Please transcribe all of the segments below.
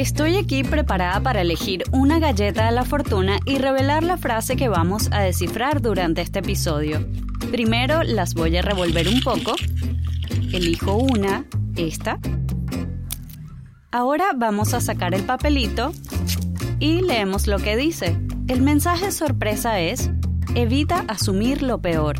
Estoy aquí preparada para elegir una galleta de la fortuna y revelar la frase que vamos a descifrar durante este episodio. Primero las voy a revolver un poco. Elijo una, esta. Ahora vamos a sacar el papelito y leemos lo que dice. El mensaje sorpresa es, evita asumir lo peor.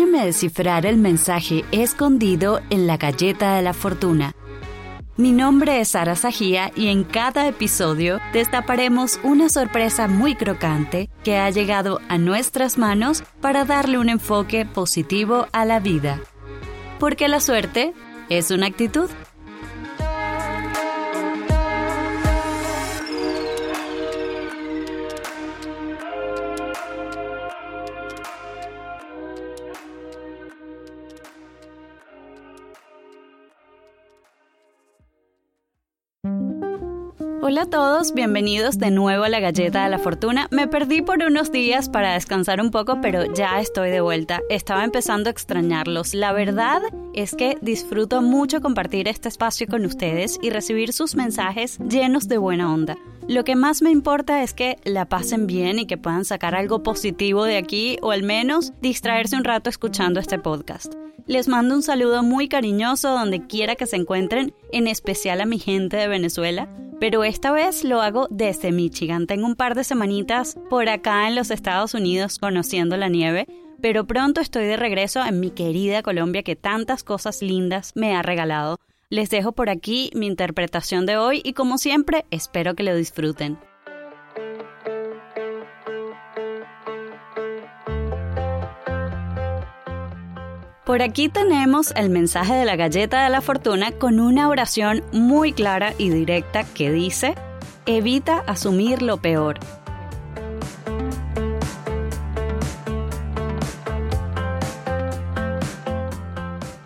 Acompáñame a descifrar el mensaje escondido en la galleta de la fortuna. Mi nombre es Sara Sajía y en cada episodio destaparemos una sorpresa muy crocante que ha llegado a nuestras manos para darle un enfoque positivo a la vida. Porque la suerte es una actitud. Hola a todos, bienvenidos de nuevo a la Galleta de la Fortuna. Me perdí por unos días para descansar un poco, pero ya estoy de vuelta. Estaba empezando a extrañarlos. La verdad es que disfruto mucho compartir este espacio con ustedes y recibir sus mensajes llenos de buena onda. Lo que más me importa es que la pasen bien y que puedan sacar algo positivo de aquí o al menos distraerse un rato escuchando este podcast. Les mando un saludo muy cariñoso donde quiera que se encuentren, en especial a mi gente de Venezuela pero esta vez lo hago desde Michigan. Tengo un par de semanitas por acá en los Estados Unidos conociendo la nieve, pero pronto estoy de regreso en mi querida Colombia que tantas cosas lindas me ha regalado. Les dejo por aquí mi interpretación de hoy y como siempre espero que lo disfruten. Por aquí tenemos el mensaje de la galleta de la fortuna con una oración muy clara y directa que dice, evita asumir lo peor.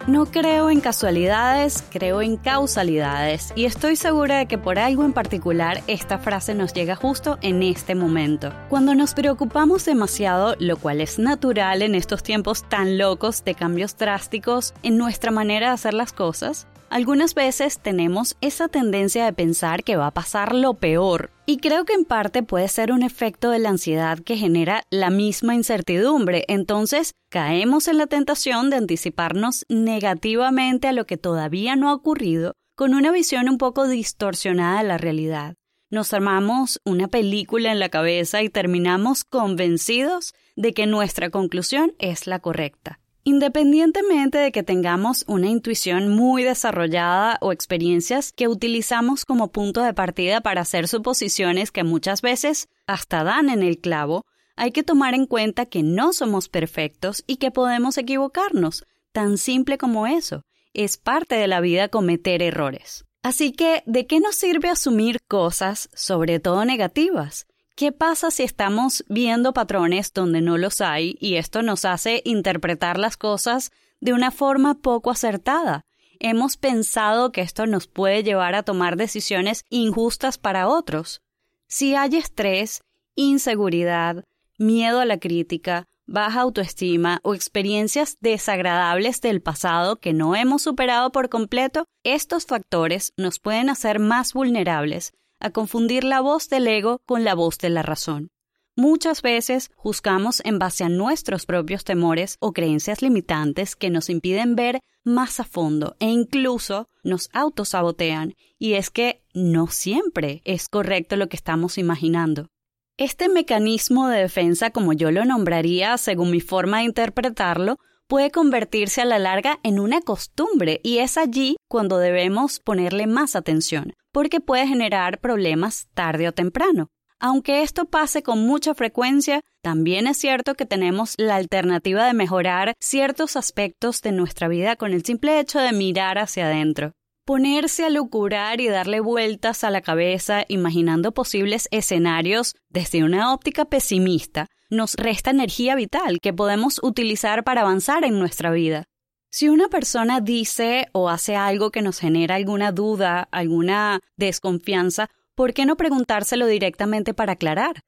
No creo en casualidades, creo en causalidades y estoy segura de que por algo en particular esta frase nos llega justo en este momento. Cuando nos preocupamos demasiado, lo cual es natural en estos tiempos tan locos de cambios drásticos en nuestra manera de hacer las cosas, algunas veces tenemos esa tendencia de pensar que va a pasar lo peor. Y creo que en parte puede ser un efecto de la ansiedad que genera la misma incertidumbre. Entonces, caemos en la tentación de anticiparnos negativamente a lo que todavía no ha ocurrido con una visión un poco distorsionada de la realidad. Nos armamos una película en la cabeza y terminamos convencidos de que nuestra conclusión es la correcta. Independientemente de que tengamos una intuición muy desarrollada o experiencias que utilizamos como punto de partida para hacer suposiciones que muchas veces hasta dan en el clavo, hay que tomar en cuenta que no somos perfectos y que podemos equivocarnos, tan simple como eso. Es parte de la vida cometer errores. Así que, ¿de qué nos sirve asumir cosas, sobre todo negativas? ¿Qué pasa si estamos viendo patrones donde no los hay y esto nos hace interpretar las cosas de una forma poco acertada? Hemos pensado que esto nos puede llevar a tomar decisiones injustas para otros. Si hay estrés, inseguridad, miedo a la crítica, baja autoestima o experiencias desagradables del pasado que no hemos superado por completo, estos factores nos pueden hacer más vulnerables a confundir la voz del ego con la voz de la razón. Muchas veces juzgamos en base a nuestros propios temores o creencias limitantes que nos impiden ver más a fondo e incluso nos autosabotean y es que no siempre es correcto lo que estamos imaginando. Este mecanismo de defensa, como yo lo nombraría según mi forma de interpretarlo, puede convertirse a la larga en una costumbre y es allí cuando debemos ponerle más atención, porque puede generar problemas tarde o temprano. Aunque esto pase con mucha frecuencia, también es cierto que tenemos la alternativa de mejorar ciertos aspectos de nuestra vida con el simple hecho de mirar hacia adentro. Ponerse a lucurar y darle vueltas a la cabeza imaginando posibles escenarios desde una óptica pesimista nos resta energía vital que podemos utilizar para avanzar en nuestra vida. Si una persona dice o hace algo que nos genera alguna duda, alguna desconfianza, ¿por qué no preguntárselo directamente para aclarar?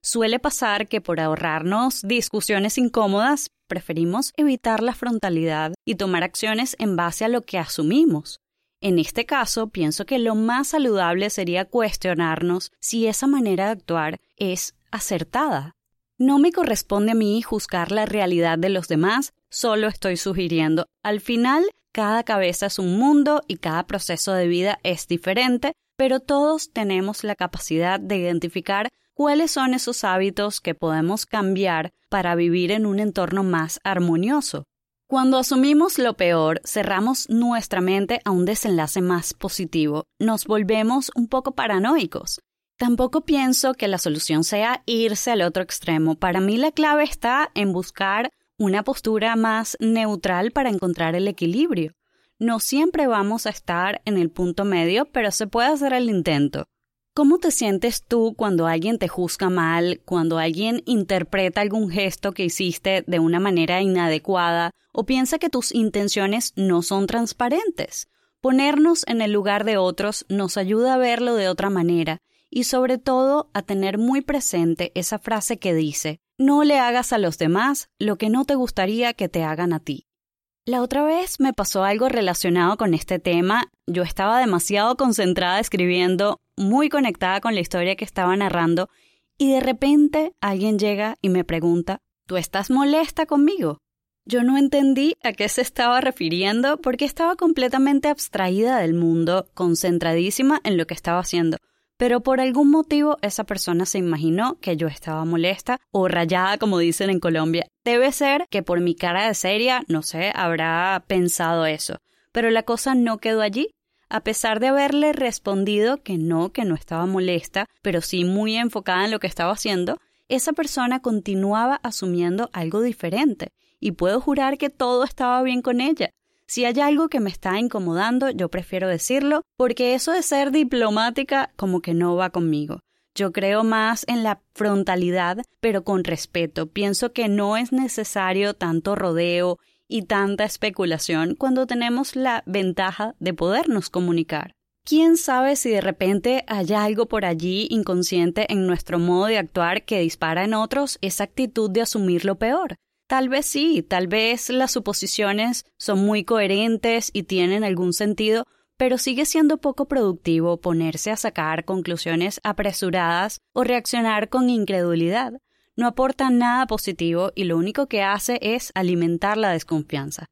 Suele pasar que por ahorrarnos discusiones incómodas, preferimos evitar la frontalidad y tomar acciones en base a lo que asumimos. En este caso, pienso que lo más saludable sería cuestionarnos si esa manera de actuar es acertada. No me corresponde a mí juzgar la realidad de los demás, solo estoy sugiriendo. Al final, cada cabeza es un mundo y cada proceso de vida es diferente, pero todos tenemos la capacidad de identificar cuáles son esos hábitos que podemos cambiar para vivir en un entorno más armonioso. Cuando asumimos lo peor, cerramos nuestra mente a un desenlace más positivo, nos volvemos un poco paranoicos. Tampoco pienso que la solución sea irse al otro extremo. Para mí la clave está en buscar una postura más neutral para encontrar el equilibrio. No siempre vamos a estar en el punto medio, pero se puede hacer el intento. ¿Cómo te sientes tú cuando alguien te juzga mal, cuando alguien interpreta algún gesto que hiciste de una manera inadecuada o piensa que tus intenciones no son transparentes? Ponernos en el lugar de otros nos ayuda a verlo de otra manera y sobre todo a tener muy presente esa frase que dice, no le hagas a los demás lo que no te gustaría que te hagan a ti. La otra vez me pasó algo relacionado con este tema. Yo estaba demasiado concentrada escribiendo, muy conectada con la historia que estaba narrando, y de repente alguien llega y me pregunta, ¿tú estás molesta conmigo? Yo no entendí a qué se estaba refiriendo porque estaba completamente abstraída del mundo, concentradísima en lo que estaba haciendo pero por algún motivo esa persona se imaginó que yo estaba molesta o rayada, como dicen en Colombia. Debe ser que por mi cara de seria, no sé, habrá pensado eso. Pero la cosa no quedó allí. A pesar de haberle respondido que no, que no estaba molesta, pero sí muy enfocada en lo que estaba haciendo, esa persona continuaba asumiendo algo diferente, y puedo jurar que todo estaba bien con ella. Si hay algo que me está incomodando, yo prefiero decirlo, porque eso de ser diplomática como que no va conmigo. Yo creo más en la frontalidad, pero con respeto. Pienso que no es necesario tanto rodeo y tanta especulación cuando tenemos la ventaja de podernos comunicar. ¿Quién sabe si de repente hay algo por allí inconsciente en nuestro modo de actuar que dispara en otros esa actitud de asumir lo peor? Tal vez sí, tal vez las suposiciones son muy coherentes y tienen algún sentido, pero sigue siendo poco productivo ponerse a sacar conclusiones apresuradas o reaccionar con incredulidad. No aporta nada positivo y lo único que hace es alimentar la desconfianza.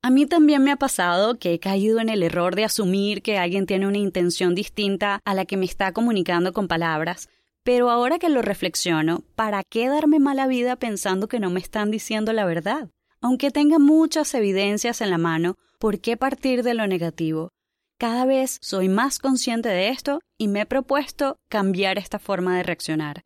A mí también me ha pasado que he caído en el error de asumir que alguien tiene una intención distinta a la que me está comunicando con palabras, pero ahora que lo reflexiono, ¿para qué darme mala vida pensando que no me están diciendo la verdad? Aunque tenga muchas evidencias en la mano, ¿por qué partir de lo negativo? Cada vez soy más consciente de esto y me he propuesto cambiar esta forma de reaccionar.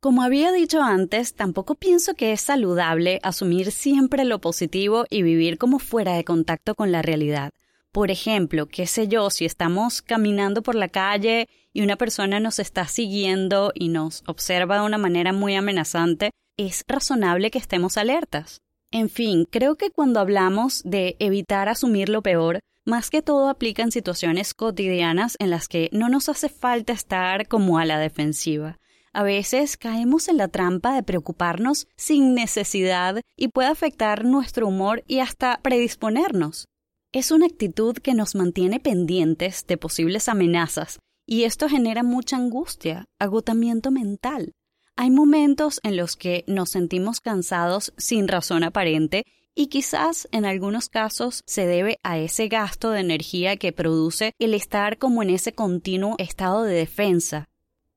Como había dicho antes, tampoco pienso que es saludable asumir siempre lo positivo y vivir como fuera de contacto con la realidad. Por ejemplo, qué sé yo, si estamos caminando por la calle y una persona nos está siguiendo y nos observa de una manera muy amenazante, es razonable que estemos alertas. En fin, creo que cuando hablamos de evitar asumir lo peor, más que todo aplica en situaciones cotidianas en las que no nos hace falta estar como a la defensiva. A veces caemos en la trampa de preocuparnos sin necesidad y puede afectar nuestro humor y hasta predisponernos. Es una actitud que nos mantiene pendientes de posibles amenazas y esto genera mucha angustia, agotamiento mental. Hay momentos en los que nos sentimos cansados sin razón aparente y quizás en algunos casos se debe a ese gasto de energía que produce el estar como en ese continuo estado de defensa.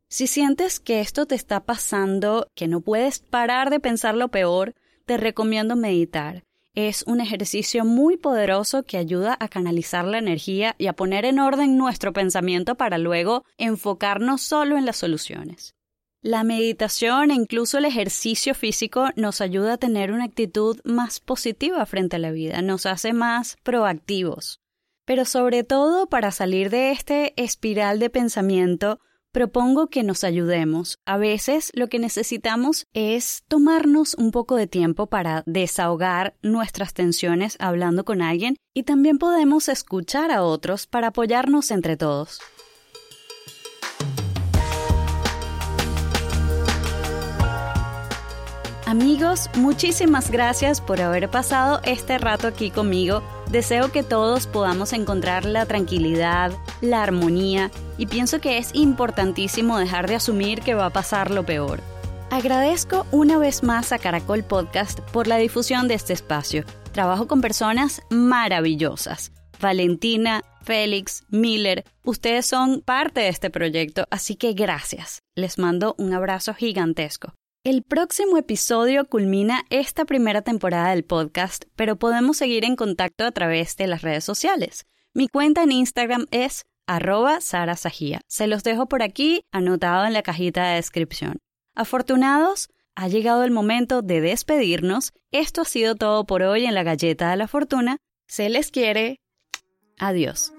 Si sientes que esto te está pasando, que no puedes parar de pensar lo peor, te recomiendo meditar es un ejercicio muy poderoso que ayuda a canalizar la energía y a poner en orden nuestro pensamiento para luego enfocarnos solo en las soluciones. La meditación e incluso el ejercicio físico nos ayuda a tener una actitud más positiva frente a la vida, nos hace más proactivos. Pero sobre todo para salir de este espiral de pensamiento, propongo que nos ayudemos. A veces lo que necesitamos es tomarnos un poco de tiempo para desahogar nuestras tensiones hablando con alguien y también podemos escuchar a otros para apoyarnos entre todos. Amigos, muchísimas gracias por haber pasado este rato aquí conmigo. Deseo que todos podamos encontrar la tranquilidad, la armonía y pienso que es importantísimo dejar de asumir que va a pasar lo peor. Agradezco una vez más a Caracol Podcast por la difusión de este espacio. Trabajo con personas maravillosas. Valentina, Félix, Miller, ustedes son parte de este proyecto, así que gracias. Les mando un abrazo gigantesco. El próximo episodio culmina esta primera temporada del podcast, pero podemos seguir en contacto a través de las redes sociales. Mi cuenta en Instagram es arroba sarasajía. Se los dejo por aquí, anotado en la cajita de descripción. Afortunados, ha llegado el momento de despedirnos. Esto ha sido todo por hoy en la Galleta de la Fortuna. Se les quiere. Adiós.